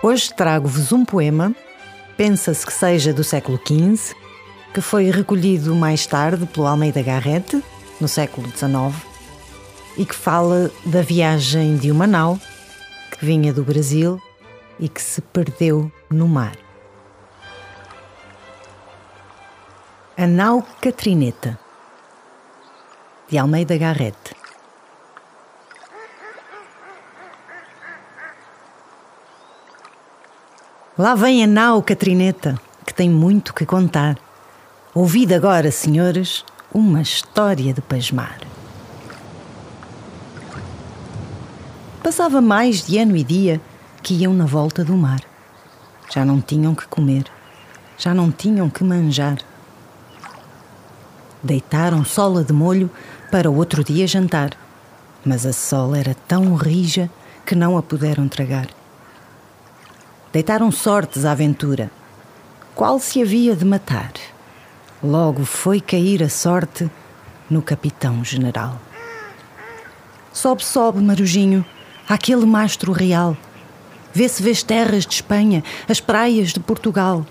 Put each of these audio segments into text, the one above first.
Hoje trago-vos um poema, pensa-se que seja do século XV, que foi recolhido mais tarde pelo Almeida Garrett, no século XIX, e que fala da viagem de uma nau que vinha do Brasil e que se perdeu no mar. A nau Catrineta, de Almeida Garrett. Lá vem a nau Catrineta, que tem muito que contar. Ouvid agora, senhores, uma história de pasmar. Passava mais de ano e dia que iam na volta do mar. Já não tinham que comer, já não tinham que manjar. Deitaram sola de molho para outro dia jantar, mas a sola era tão rija que não a puderam tragar. Deitaram sortes à aventura. Qual se havia de matar? Logo foi cair a sorte no capitão general. Sobe, sobe, Marujinho, aquele mastro real. Vê-se vês terras de Espanha, as praias de Portugal.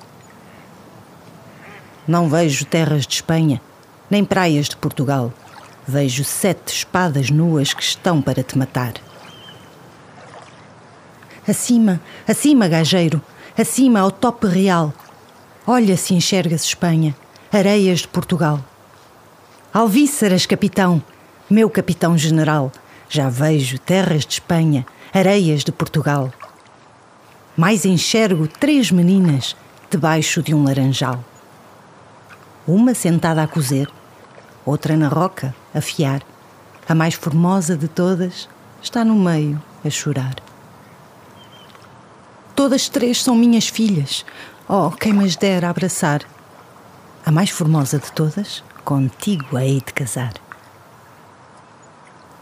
Não vejo terras de Espanha, nem praias de Portugal. Vejo sete espadas nuas que estão para te matar. Acima, acima, gajeiro, acima ao tope real. Olha se enxerga-se Espanha, areias de Portugal. Alvíceras, capitão, meu capitão general, já vejo terras de Espanha, areias de Portugal. Mais enxergo três meninas debaixo de um laranjal. Uma sentada a cozer, outra na roca a fiar. A mais formosa de todas está no meio a chorar. Todas três são minhas filhas. Oh, quem mas dera abraçar. A mais formosa de todas, contigo hei de casar.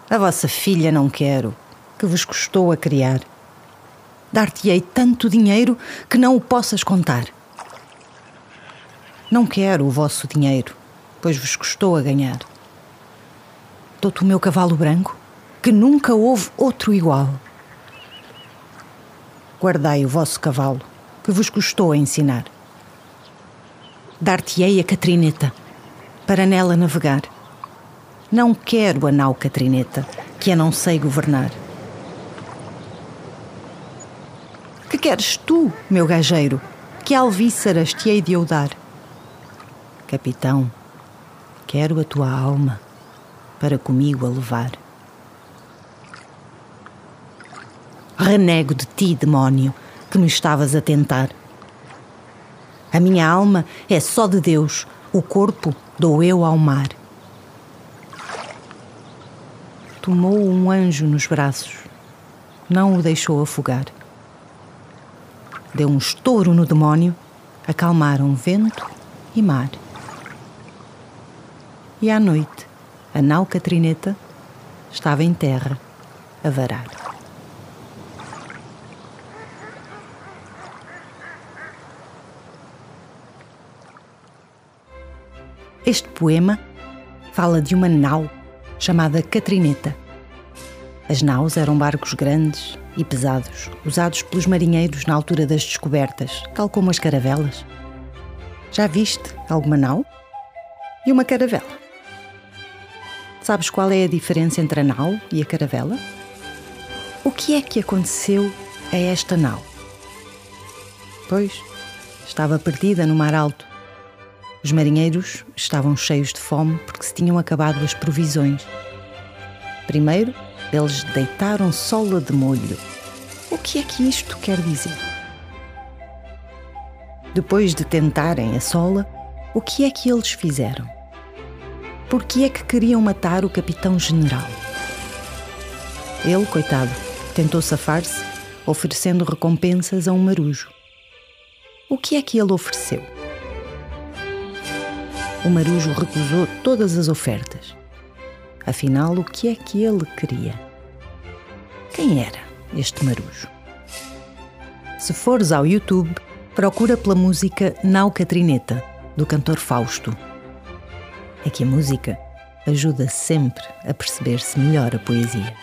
A vossa filha não quero, que vos custou a criar. Dar-te-ei tanto dinheiro que não o possas contar. Não quero o vosso dinheiro, pois vos custou a ganhar. Dou-te o meu cavalo branco, que nunca houve outro igual guardai o vosso cavalo, que vos custou a ensinar. Dar-te-ei a Catrineta, para nela navegar. Não quero a nau Catrineta, que a não sei governar. Que queres tu, meu gajeiro, que alvíceras te hei de eu dar? Capitão, quero a tua alma para comigo a levar. Renego de ti, demónio, que me estavas a tentar. A minha alma é só de Deus, o corpo dou eu ao mar. Tomou um anjo nos braços, não o deixou afogar. Deu um estouro no demónio, acalmaram vento e mar. E à noite, a nau Catrineta estava em terra a varar. Este poema fala de uma nau chamada Catrineta. As naus eram barcos grandes e pesados, usados pelos marinheiros na altura das descobertas, tal como as caravelas. Já viste alguma nau? E uma caravela? Sabes qual é a diferença entre a nau e a caravela? O que é que aconteceu a esta nau? Pois, estava perdida no mar alto os marinheiros estavam cheios de fome porque se tinham acabado as provisões. Primeiro, eles deitaram sola de molho. O que é que isto quer dizer? Depois de tentarem a sola, o que é que eles fizeram? Por que é que queriam matar o capitão-general? Ele, coitado, tentou safar-se, oferecendo recompensas a um marujo. O que é que ele ofereceu? O marujo recusou todas as ofertas. Afinal, o que é que ele queria? Quem era este marujo? Se fores ao YouTube, procura pela música Nau Catrineta, do cantor Fausto. É que a música ajuda sempre a perceber-se melhor a poesia.